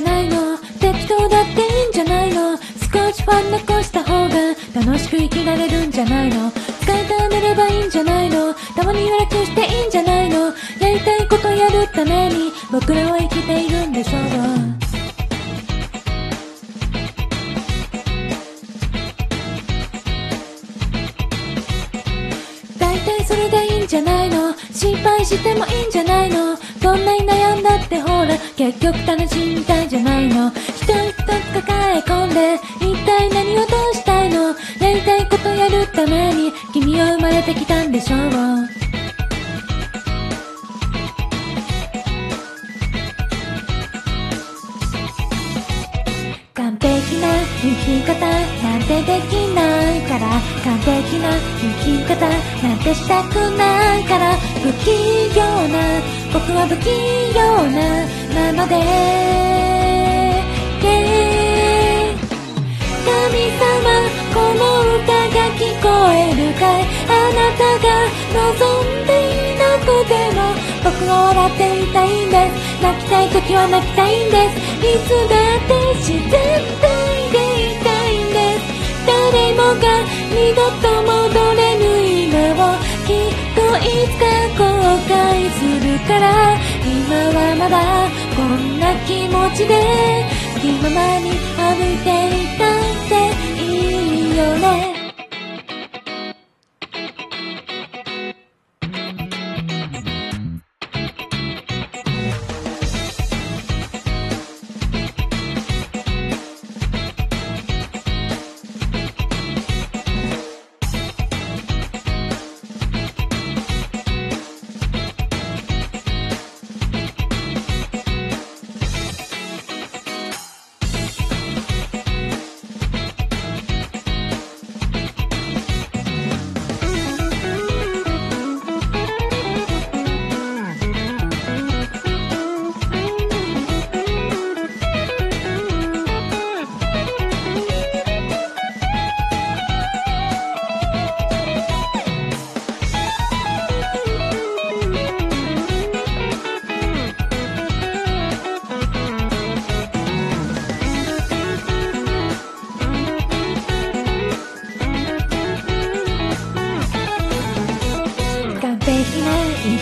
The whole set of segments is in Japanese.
ないの。適当だっていいんじゃないの。少しファン残した方が楽しく生きられるんじゃないの。使いためればいいんじゃないの。たまには楽していいんじゃないの。やりたいことやるために僕らは生きているんでしょう。大体それでいいんじゃないの。心配してもいいんじゃないの。そんなに悩んだってほら結局楽しみたいじゃないの。一人一つ抱え込んで一体何をどうしたいの。やりたいことやるために君は生まれてきたんでしょう。完璧な生き方なんてできないから。完璧な生き方なんてしたくないから。不器用な僕は不器用なままで、yeah、神様この歌が聞こえるかい。あなたが望んでいなくても僕は笑っていたいんです。泣きたい時は泣きたいんです。いつだって自然体でいたいんです誰もが二度と戻れぬ今をきっといつか後悔するから今はまだこんな気持ちで気ままに歩いていたっていいよね。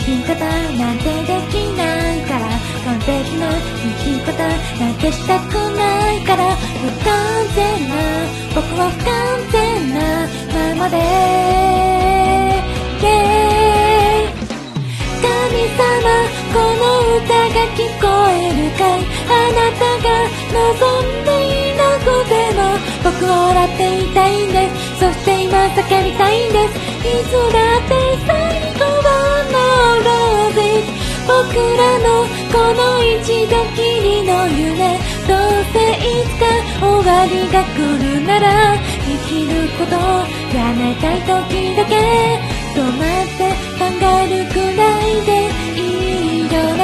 き方なんてできないから完璧な生き方なんてしたくないから不完全な僕は不完全なままで、yeah、神様この歌が聞こえるかい。あなたが望んでいなくても僕は笑っていたいんです。そして今叫びたいんです。いつだって最後はのローゼ僕らのこの一度きりの夢どうせいつか終わりが来るなら生きることやめたい時だけ止まって考えるくらいでいいよね。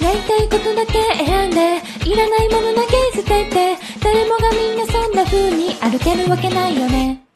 やりたいことだけ選んでいらないものけるわけないよね。